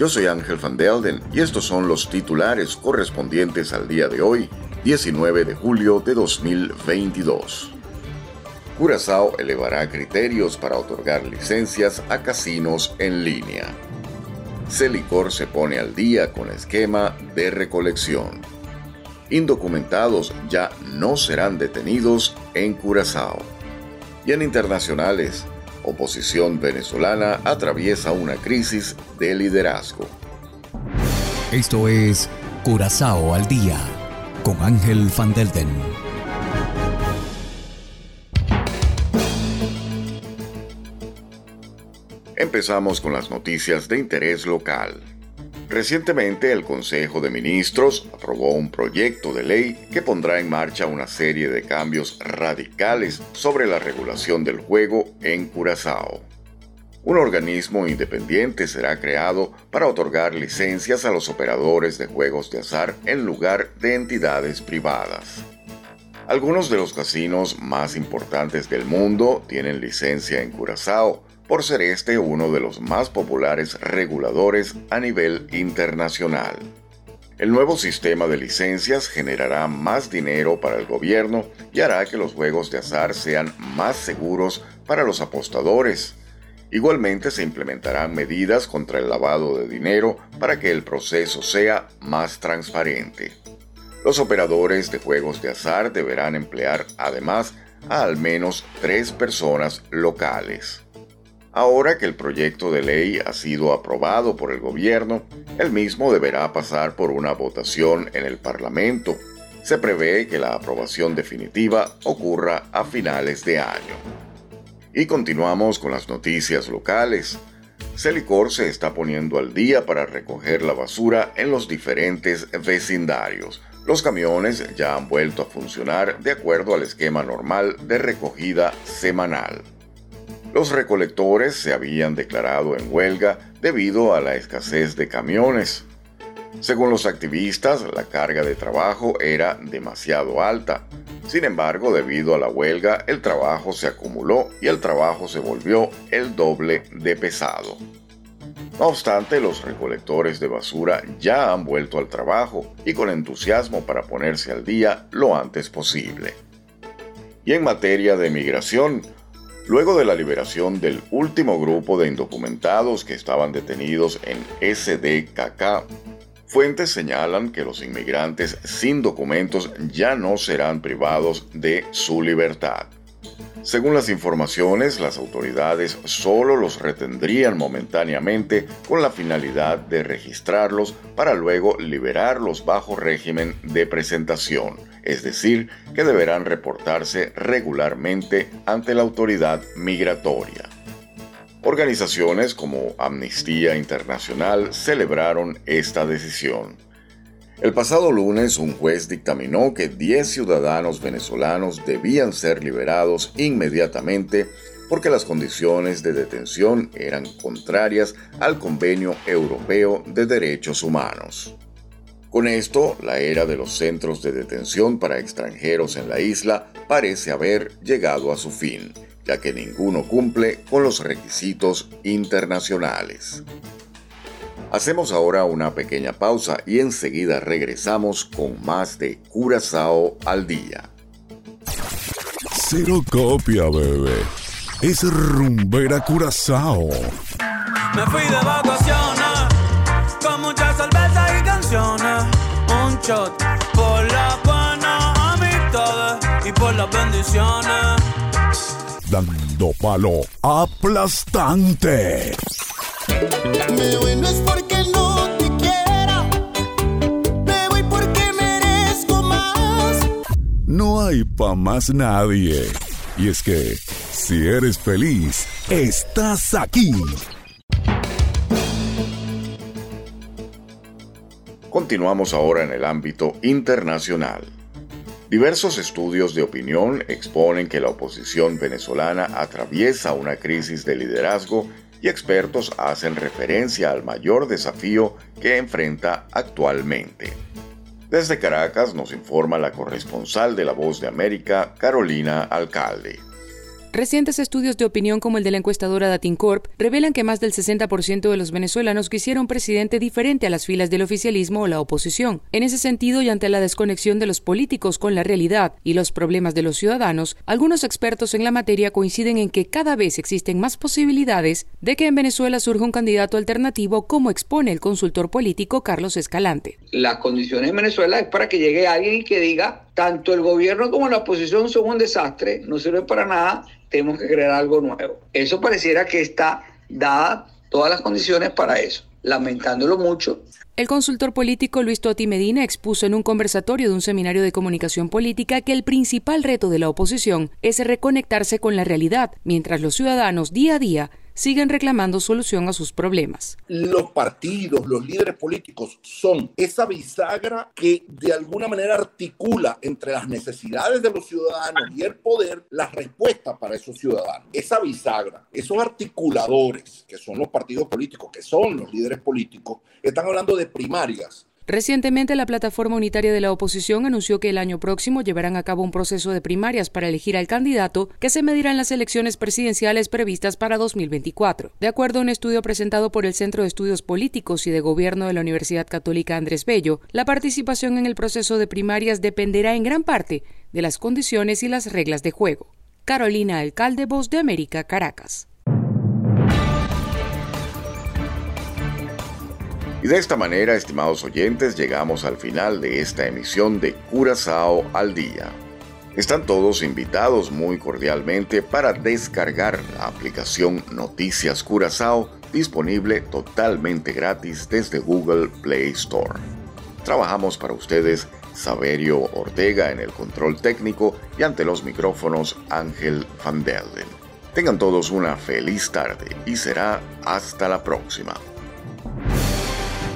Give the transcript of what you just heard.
Yo soy Ángel Van Delden y estos son los titulares correspondientes al día de hoy, 19 de julio de 2022. Curazao elevará criterios para otorgar licencias a casinos en línea. Celicor se pone al día con esquema de recolección. Indocumentados ya no serán detenidos en Curazao. Y en internacionales, oposición venezolana atraviesa una crisis de liderazgo. Esto es Curazao al día con Ángel Van Delden. Empezamos con las noticias de interés local. Recientemente el Consejo de Ministros aprobó un proyecto de ley que pondrá en marcha una serie de cambios radicales sobre la regulación del juego en Curazao. Un organismo independiente será creado para otorgar licencias a los operadores de juegos de azar en lugar de entidades privadas. Algunos de los casinos más importantes del mundo tienen licencia en Curazao, por ser este uno de los más populares reguladores a nivel internacional. El nuevo sistema de licencias generará más dinero para el gobierno y hará que los juegos de azar sean más seguros para los apostadores. Igualmente se implementarán medidas contra el lavado de dinero para que el proceso sea más transparente. Los operadores de juegos de azar deberán emplear además a al menos tres personas locales. Ahora que el proyecto de ley ha sido aprobado por el gobierno, el mismo deberá pasar por una votación en el Parlamento. Se prevé que la aprobación definitiva ocurra a finales de año. Y continuamos con las noticias locales. Celicor se está poniendo al día para recoger la basura en los diferentes vecindarios. Los camiones ya han vuelto a funcionar de acuerdo al esquema normal de recogida semanal. Los recolectores se habían declarado en huelga debido a la escasez de camiones. Según los activistas, la carga de trabajo era demasiado alta. Sin embargo, debido a la huelga, el trabajo se acumuló y el trabajo se volvió el doble de pesado. No obstante, los recolectores de basura ya han vuelto al trabajo y con entusiasmo para ponerse al día lo antes posible. Y en materia de migración, Luego de la liberación del último grupo de indocumentados que estaban detenidos en SDKK, fuentes señalan que los inmigrantes sin documentos ya no serán privados de su libertad. Según las informaciones, las autoridades solo los retendrían momentáneamente con la finalidad de registrarlos para luego liberarlos bajo régimen de presentación es decir, que deberán reportarse regularmente ante la autoridad migratoria. Organizaciones como Amnistía Internacional celebraron esta decisión. El pasado lunes un juez dictaminó que 10 ciudadanos venezolanos debían ser liberados inmediatamente porque las condiciones de detención eran contrarias al Convenio Europeo de Derechos Humanos. Con esto, la era de los centros de detención para extranjeros en la isla parece haber llegado a su fin, ya que ninguno cumple con los requisitos internacionales. Hacemos ahora una pequeña pausa y enseguida regresamos con más de Curazao al día. Cero copia, bebé. Es rumbera Curazao. Me fui de vacaciones con muchas cervezas y canciones. Un shot por la buena amistad y por las bendiciones. Dando palo aplastante. Me voy no es porque no te quiera. Me voy porque merezco más. No hay pa' más nadie. Y es que, si eres feliz, estás aquí. Continuamos ahora en el ámbito internacional. Diversos estudios de opinión exponen que la oposición venezolana atraviesa una crisis de liderazgo y expertos hacen referencia al mayor desafío que enfrenta actualmente. Desde Caracas nos informa la corresponsal de La Voz de América, Carolina Alcalde. Recientes estudios de opinión como el de la encuestadora Datincorp revelan que más del 60% de los venezolanos quisieran un presidente diferente a las filas del oficialismo o la oposición. En ese sentido, y ante la desconexión de los políticos con la realidad y los problemas de los ciudadanos, algunos expertos en la materia coinciden en que cada vez existen más posibilidades de que en Venezuela surja un candidato alternativo como expone el consultor político Carlos Escalante. Las condiciones en Venezuela es para que llegue alguien que diga tanto el gobierno como la oposición son un desastre, no sirven para nada, tenemos que crear algo nuevo. Eso pareciera que está dada todas las condiciones para eso, lamentándolo mucho. El consultor político Luis Totti Medina expuso en un conversatorio de un seminario de comunicación política que el principal reto de la oposición es reconectarse con la realidad, mientras los ciudadanos día a día siguen reclamando solución a sus problemas. Los partidos, los líderes políticos son esa bisagra que de alguna manera articula entre las necesidades de los ciudadanos y el poder las respuestas para esos ciudadanos. Esa bisagra, esos articuladores que son los partidos políticos, que son los líderes políticos, están hablando de primarias Recientemente, la plataforma unitaria de la oposición anunció que el año próximo llevarán a cabo un proceso de primarias para elegir al candidato que se medirá en las elecciones presidenciales previstas para 2024. De acuerdo a un estudio presentado por el Centro de Estudios Políticos y de Gobierno de la Universidad Católica Andrés Bello, la participación en el proceso de primarias dependerá en gran parte de las condiciones y las reglas de juego. Carolina Alcalde, Voz de América, Caracas. Y de esta manera, estimados oyentes, llegamos al final de esta emisión de Curazao al Día. Están todos invitados muy cordialmente para descargar la aplicación Noticias Curazao disponible totalmente gratis desde Google Play Store. Trabajamos para ustedes Saverio Ortega en el control técnico y ante los micrófonos Ángel Van Delden. Tengan todos una feliz tarde y será hasta la próxima.